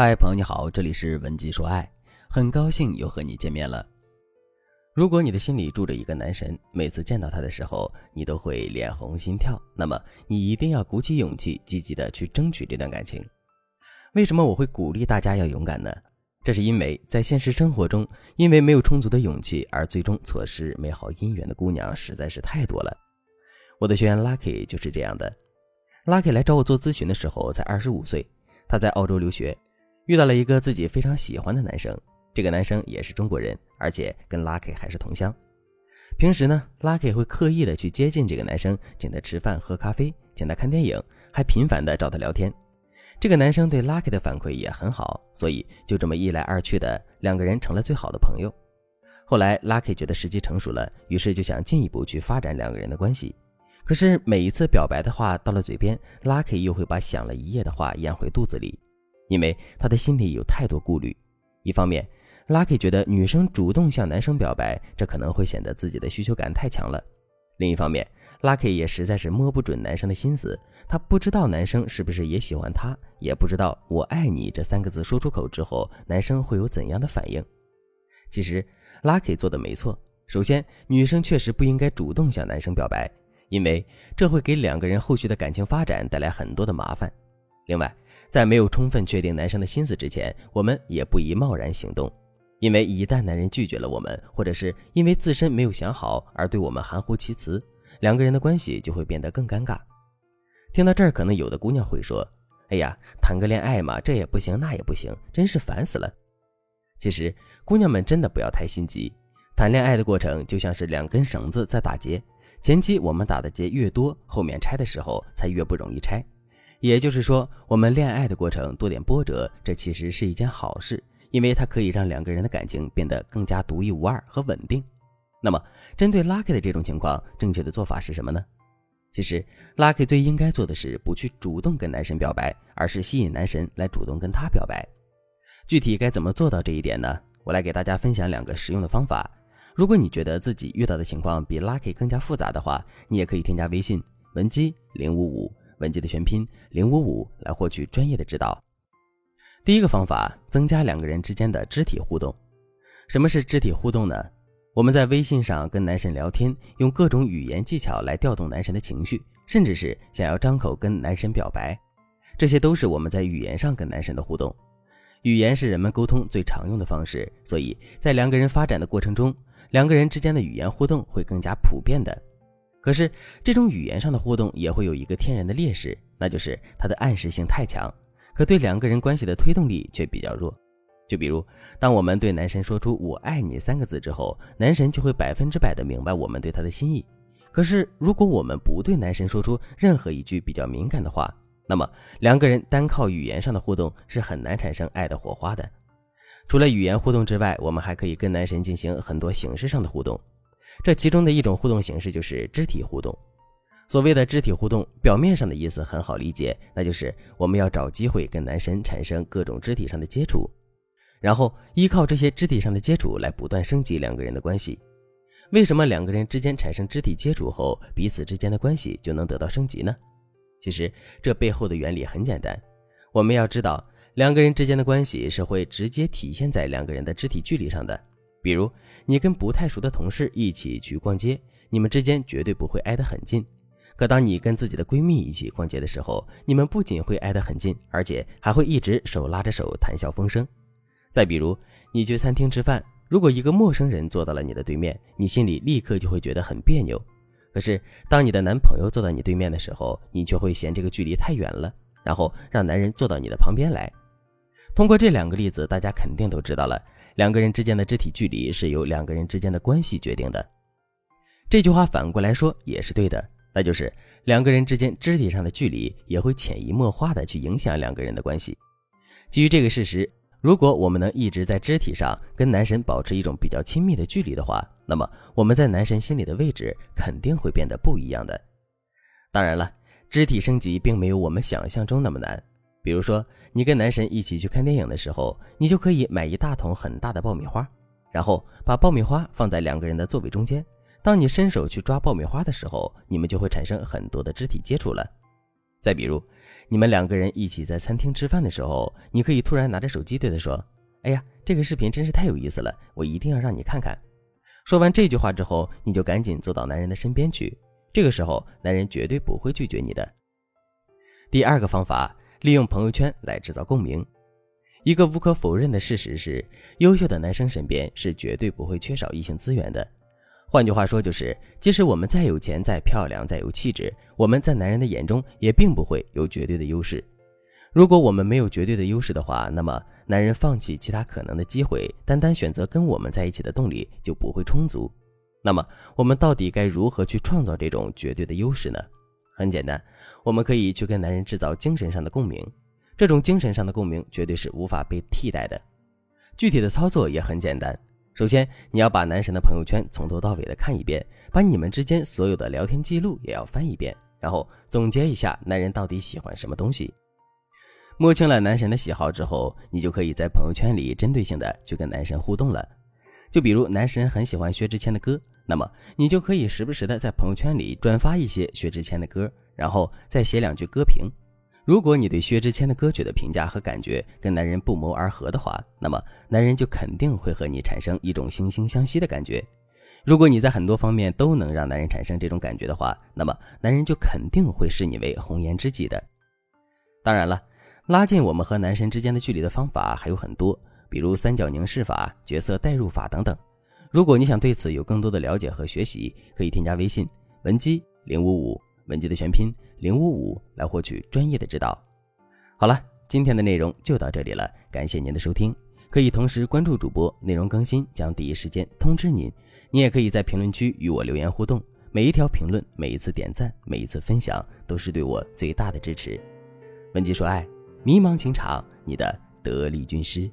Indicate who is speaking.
Speaker 1: 嗨，朋友你好，这里是文姬说爱，很高兴又和你见面了。如果你的心里住着一个男神，每次见到他的时候，你都会脸红心跳，那么你一定要鼓起勇气，积极的去争取这段感情。为什么我会鼓励大家要勇敢呢？这是因为在现实生活中，因为没有充足的勇气而最终错失美好姻缘的姑娘实在是太多了。我的学员 Lucky 就是这样的。Lucky 来找我做咨询的时候才二十五岁，他在澳洲留学。遇到了一个自己非常喜欢的男生，这个男生也是中国人，而且跟 Lucky 还是同乡。平时呢，Lucky 会刻意的去接近这个男生，请他吃饭、喝咖啡，请他看电影，还频繁的找他聊天。这个男生对 Lucky 的反馈也很好，所以就这么一来二去的，两个人成了最好的朋友。后来 Lucky 觉得时机成熟了，于是就想进一步去发展两个人的关系。可是每一次表白的话到了嘴边，Lucky 又会把想了一夜的话咽回肚子里。因为他的心里有太多顾虑，一方面，Lucky 觉得女生主动向男生表白，这可能会显得自己的需求感太强了；另一方面，Lucky 也实在是摸不准男生的心思，他不知道男生是不是也喜欢他，也不知道“我爱你”这三个字说出口之后，男生会有怎样的反应。其实，Lucky 做的没错，首先，女生确实不应该主动向男生表白，因为这会给两个人后续的感情发展带来很多的麻烦。另外，在没有充分确定男生的心思之前，我们也不宜贸然行动，因为一旦男人拒绝了我们，或者是因为自身没有想好而对我们含糊其辞，两个人的关系就会变得更尴尬。听到这儿，可能有的姑娘会说：“哎呀，谈个恋爱嘛，这也不行，那也不行，真是烦死了。”其实，姑娘们真的不要太心急，谈恋爱的过程就像是两根绳子在打结，前期我们打的结越多，后面拆的时候才越不容易拆。也就是说，我们恋爱的过程多点波折，这其实是一件好事，因为它可以让两个人的感情变得更加独一无二和稳定。那么，针对 Lucky 的这种情况，正确的做法是什么呢？其实，Lucky 最应该做的是不去主动跟男神表白，而是吸引男神来主动跟他表白。具体该怎么做到这一点呢？我来给大家分享两个实用的方法。如果你觉得自己遇到的情况比 Lucky 更加复杂的话，你也可以添加微信文姬零五五。文姬的全拼零五五来获取专业的指导。第一个方法，增加两个人之间的肢体互动。什么是肢体互动呢？我们在微信上跟男神聊天，用各种语言技巧来调动男神的情绪，甚至是想要张口跟男神表白，这些都是我们在语言上跟男神的互动。语言是人们沟通最常用的方式，所以在两个人发展的过程中，两个人之间的语言互动会更加普遍的。可是，这种语言上的互动也会有一个天然的劣势，那就是它的暗示性太强，可对两个人关系的推动力却比较弱。就比如，当我们对男神说出“我爱你”三个字之后，男神就会百分之百的明白我们对他的心意。可是，如果我们不对男神说出任何一句比较敏感的话，那么两个人单靠语言上的互动是很难产生爱的火花的。除了语言互动之外，我们还可以跟男神进行很多形式上的互动。这其中的一种互动形式就是肢体互动。所谓的肢体互动，表面上的意思很好理解，那就是我们要找机会跟男神产生各种肢体上的接触，然后依靠这些肢体上的接触来不断升级两个人的关系。为什么两个人之间产生肢体接触后，彼此之间的关系就能得到升级呢？其实这背后的原理很简单，我们要知道，两个人之间的关系是会直接体现在两个人的肢体距离上的。比如，你跟不太熟的同事一起去逛街，你们之间绝对不会挨得很近。可当你跟自己的闺蜜一起逛街的时候，你们不仅会挨得很近，而且还会一直手拉着手谈笑风生。再比如，你去餐厅吃饭，如果一个陌生人坐到了你的对面，你心里立刻就会觉得很别扭。可是，当你的男朋友坐到你对面的时候，你却会嫌这个距离太远了，然后让男人坐到你的旁边来。通过这两个例子，大家肯定都知道了。两个人之间的肢体距离是由两个人之间的关系决定的。这句话反过来说也是对的，那就是两个人之间肢体上的距离也会潜移默化的去影响两个人的关系。基于这个事实，如果我们能一直在肢体上跟男神保持一种比较亲密的距离的话，那么我们在男神心里的位置肯定会变得不一样的。当然了，肢体升级并没有我们想象中那么难。比如说，你跟男神一起去看电影的时候，你就可以买一大桶很大的爆米花，然后把爆米花放在两个人的座位中间。当你伸手去抓爆米花的时候，你们就会产生很多的肢体接触了。再比如，你们两个人一起在餐厅吃饭的时候，你可以突然拿着手机对他说：“哎呀，这个视频真是太有意思了，我一定要让你看看。”说完这句话之后，你就赶紧坐到男人的身边去。这个时候，男人绝对不会拒绝你的。第二个方法，利用朋友圈来制造共鸣。一个无可否认的事实是，优秀的男生身边是绝对不会缺少异性资源的。换句话说，就是即使我们再有钱、再漂亮、再有气质，我们在男人的眼中也并不会有绝对的优势。如果我们没有绝对的优势的话，那么男人放弃其他可能的机会，单单选择跟我们在一起的动力就不会充足。那么，我们到底该如何去创造这种绝对的优势呢？很简单，我们可以去跟男人制造精神上的共鸣。这种精神上的共鸣绝对是无法被替代的。具体的操作也很简单。首先，你要把男神的朋友圈从头到尾的看一遍，把你们之间所有的聊天记录也要翻一遍，然后总结一下男人到底喜欢什么东西。摸清了男神的喜好之后，你就可以在朋友圈里针对性的去跟男神互动了。就比如男神很喜欢薛之谦的歌，那么你就可以时不时的在朋友圈里转发一些薛之谦的歌，然后再写两句歌评。如果你对薛之谦的歌曲的评价和感觉跟男人不谋而合的话，那么男人就肯定会和你产生一种惺惺相惜的感觉。如果你在很多方面都能让男人产生这种感觉的话，那么男人就肯定会视你为红颜知己的。当然了，拉近我们和男神之间的距离的方法还有很多，比如三角凝视法、角色代入法等等。如果你想对此有更多的了解和学习，可以添加微信文姬零五五。文姬的全拼零五五来获取专业的指导。好了，今天的内容就到这里了，感谢您的收听。可以同时关注主播，内容更新将第一时间通知您。你也可以在评论区与我留言互动，每一条评论、每一次点赞、每一次分享，都是对我最大的支持。文姬说爱，迷茫情场，你的得力军师。